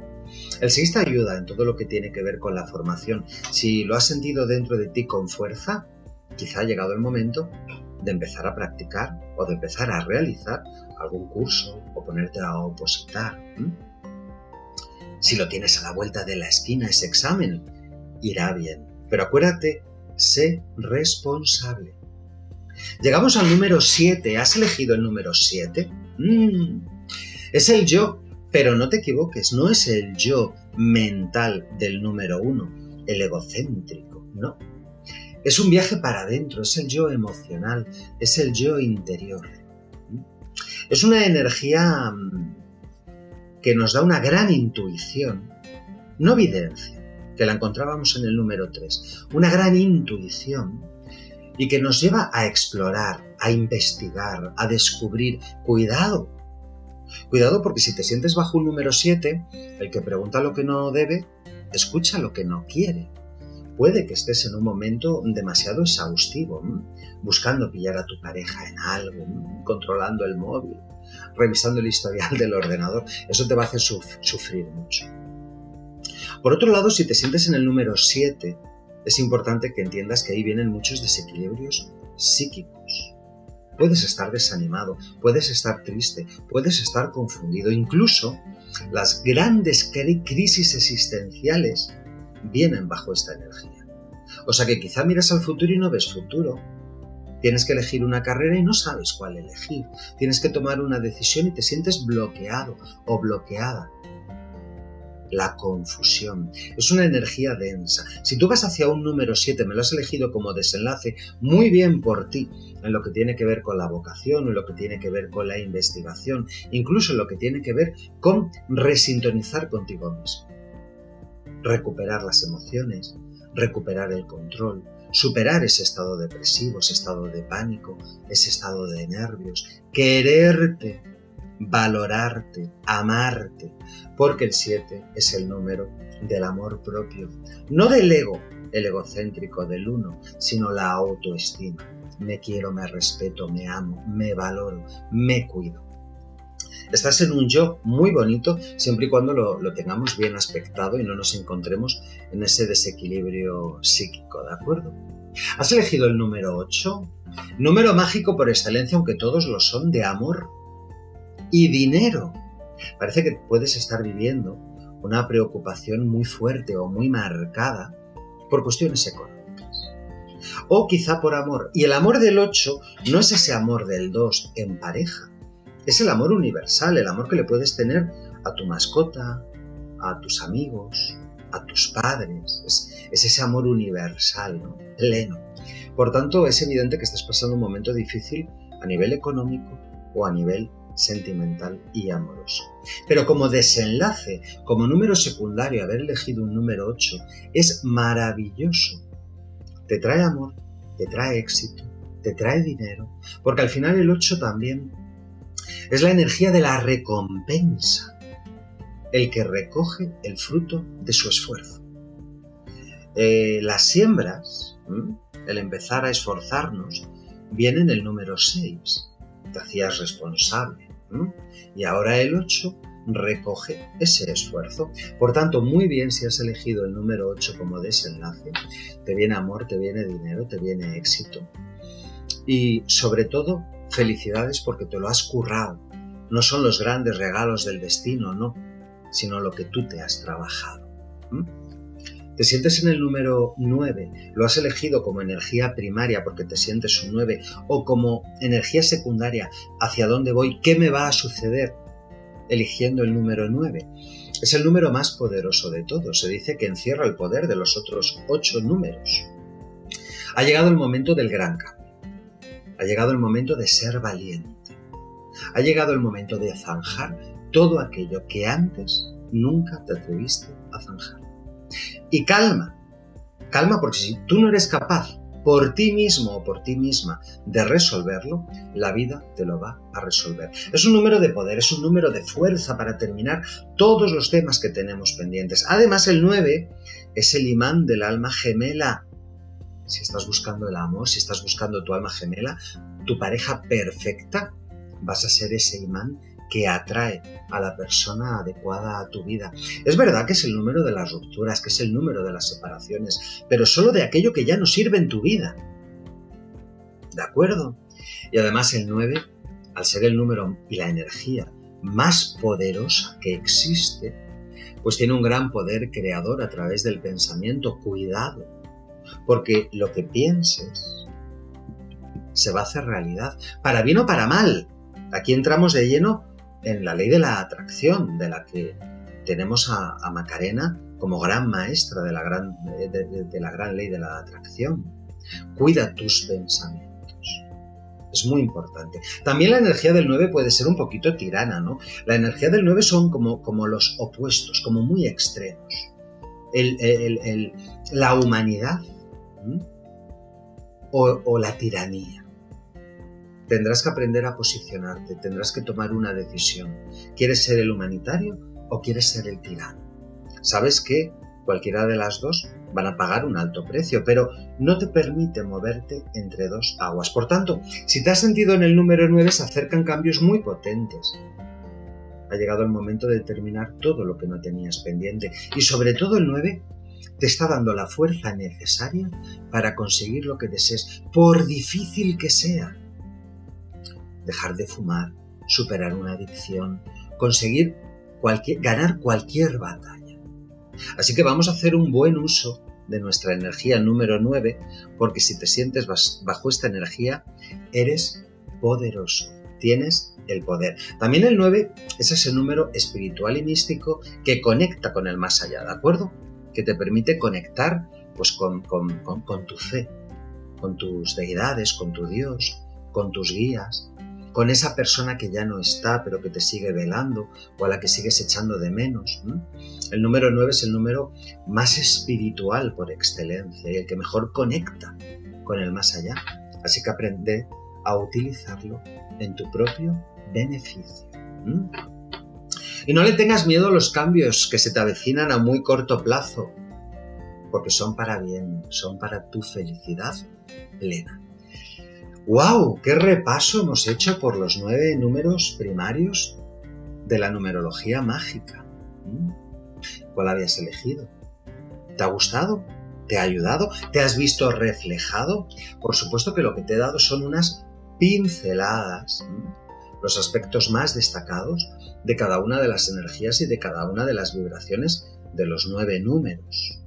El 6 te ayuda en todo lo que tiene que ver con la formación. Si lo has sentido dentro de ti con fuerza, quizá ha llegado el momento de empezar a practicar o de empezar a realizar algún curso o ponerte a opositar. Si lo tienes a la vuelta de la esquina ese examen, irá bien. Pero acuérdate, sé responsable. Llegamos al número 7. ¿Has elegido el número 7? Mm. Es el yo, pero no te equivoques, no es el yo mental del número 1, el egocéntrico, no. Es un viaje para adentro, es el yo emocional, es el yo interior. Es una energía mm, que nos da una gran intuición, no evidencia, que la encontrábamos en el número 3, una gran intuición y que nos lleva a explorar, a investigar, a descubrir. Cuidado. Cuidado porque si te sientes bajo un número 7, el que pregunta lo que no debe, escucha lo que no quiere. Puede que estés en un momento demasiado exhaustivo, buscando pillar a tu pareja en algo, controlando el móvil, revisando el historial del ordenador. Eso te va a hacer sufrir mucho. Por otro lado, si te sientes en el número 7, es importante que entiendas que ahí vienen muchos desequilibrios psíquicos. Puedes estar desanimado, puedes estar triste, puedes estar confundido. Incluso las grandes crisis existenciales vienen bajo esta energía. O sea que quizá miras al futuro y no ves futuro. Tienes que elegir una carrera y no sabes cuál elegir. Tienes que tomar una decisión y te sientes bloqueado o bloqueada la confusión. Es una energía densa. Si tú vas hacia un número 7, me lo has elegido como desenlace, muy bien por ti, en lo que tiene que ver con la vocación, en lo que tiene que ver con la investigación, incluso en lo que tiene que ver con resintonizar contigo mismo. Recuperar las emociones, recuperar el control, superar ese estado depresivo, ese estado de pánico, ese estado de nervios, quererte, valorarte, amarte, porque el 7 es el número del amor propio, no del ego, el egocéntrico del uno, sino la autoestima. Me quiero, me respeto, me amo, me valoro, me cuido. Estás en un yo muy bonito siempre y cuando lo, lo, tengamos bien aspectado y no nos encontremos en ese desequilibrio psíquico, ¿de acuerdo? ¿Has elegido el número 8? Número mágico por excelencia, aunque todos lo son, de amor y dinero. Parece que puedes estar viviendo una preocupación muy fuerte o muy marcada por cuestiones económicas. O quizá por amor. Y el amor del 8 no es ese amor del 2 en pareja. Es el amor universal, el amor que le puedes tener a tu mascota, a tus amigos, a tus padres. Es, ese amor universal, ¿no? pleno. Por tanto, es evidente que estás pasando un momento difícil a nivel económico o a nivel sentimental y amoroso. Pero como desenlace, como número secundario, haber elegido un número 8 es maravilloso. Te trae amor, te trae éxito, te trae dinero, porque al final el 8 también es la energía de la recompensa, el que recoge el fruto de su esfuerzo. Eh, las siembras, el empezar a esforzarnos, viene en el número 6. Te hacías responsable y ahora el 8 recoge ese esfuerzo. Por tanto, muy bien si has elegido el número 8 como desenlace. Te viene amor, te viene dinero, te viene éxito. Y sobre todo, felicidades porque te lo has currado. No son los grandes regalos del destino, no, sino lo que tú te has trabajado. Te sientes en el número 9, lo has elegido como energía primaria porque te sientes un 9 o como energía secundaria, ¿hacia dónde voy? ¿Qué me va a suceder eligiendo el número 9? Es el número más poderoso de todos, se dice que encierra el poder de los otros 8 números. Ha llegado el momento del gran cambio, ha llegado el momento de ser valiente, ha llegado el momento de zanjar todo aquello que antes nunca te atreviste a zanjar. Y calma, calma porque si tú no eres capaz por ti mismo o por ti misma de resolverlo, la vida te lo va a resolver. Es un número de poder, es un número de fuerza para terminar todos los temas que tenemos pendientes. Además, el 9 es el imán del alma gemela. Si estás buscando el amor, si estás buscando tu alma gemela, tu pareja perfecta, vas a ser ese imán que atrae a la persona adecuada a tu vida. Es verdad que es el número de las rupturas, que es el número de las separaciones, pero solo de aquello que ya no sirve en tu vida. ¿De acuerdo? Y además el 9, al ser el número y la energía más poderosa que existe, pues tiene un gran poder creador a través del pensamiento. Cuidado, porque lo que pienses se va a hacer realidad, para bien o para mal. Aquí entramos de lleno en la ley de la atracción, de la que tenemos a, Macarena como gran maestra de la gran, de, la gran ley de la atracción. Cuida tus pensamientos. Es muy importante. También la energía del 9 puede ser un poquito tirana, ¿no? La energía del 9 son como, como los opuestos, como muy extremos. la humanidad o la tiranía. Tendrás que aprender a posicionarte, tendrás que tomar una decisión. ¿Quieres ser el humanitario o quieres ser el tirano? Sabes que cualquiera de las dos van a pagar un alto precio, pero no te permite moverte entre dos aguas. Por tanto, si te has sentido en el número 9, se acercan cambios muy potentes. Ha llegado el momento de terminar todo lo que no tenías pendiente y sobre todo el 9 te está dando la fuerza necesaria para conseguir lo que desees, por difícil que sea dejar de fumar, superar una adicción, conseguir ganar cualquier batalla. Así que vamos a hacer un buen uso de nuestra energía número 9, porque si te sientes bajo esta energía, eres poderoso, tienes el poder. También el 9 es ese número espiritual y místico que conecta con el más allá, ¿de acuerdo? Que te permite conectar pues, con, con tu fe, con tus deidades, con tu Dios, con tus guías, con esa persona que ya no está, pero que te sigue velando o a la que sigues echando de menos. El número 9 es el número más espiritual por excelencia y el que mejor conecta con el más allá. Así que aprende a utilizarlo en tu propio beneficio. Y no le tengas miedo a los cambios que se te avecinan a muy corto plazo, porque son para bien, son para tu felicidad plena. ¡Wow! ¡Qué repaso hemos hecho por los nueve números primarios de la numerología mágica! ¿Mm? ¿Cuál habías elegido? ¿Te ha gustado? ¿Te ha ayudado? ¿Te has visto reflejado? Por supuesto que lo que te he dado son unas pinceladas, los aspectos más destacados de cada una de las energías y de cada una de las vibraciones de los nueve números.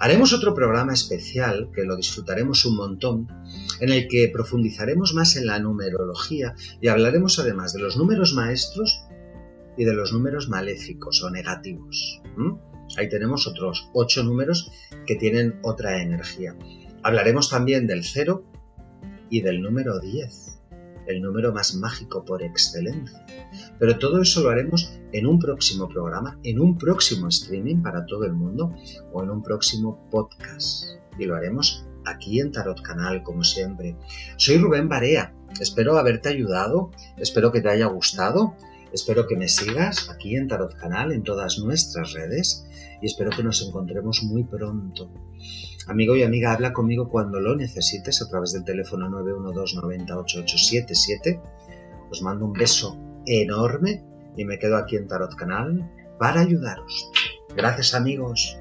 Haremos otro programa especial, que lo disfrutaremos un montón, en el que profundizaremos más en la numerología y hablaremos además de los números maestros y de los números maléficos o negativos. Ahí tenemos otros ocho números que tienen otra energía. Hablaremos también del cero y del número 10, el número más mágico por excelencia. Pero todo eso lo haremos en un próximo programa, en un próximo streaming para todo el mundo o en un próximo podcast. Y lo haremos aquí en Tarot Canal, como siempre. Soy Rubén Barea. Espero haberte ayudado, espero que te haya gustado, espero que me sigas aquí en Tarot Canal, en todas nuestras redes y espero que nos encontremos muy pronto. Amigo y amiga, habla conmigo cuando lo necesites a través del teléfono 912 90 Os mando un beso enorme y me quedo aquí en Tarot Canal para ayudaros. Gracias amigos.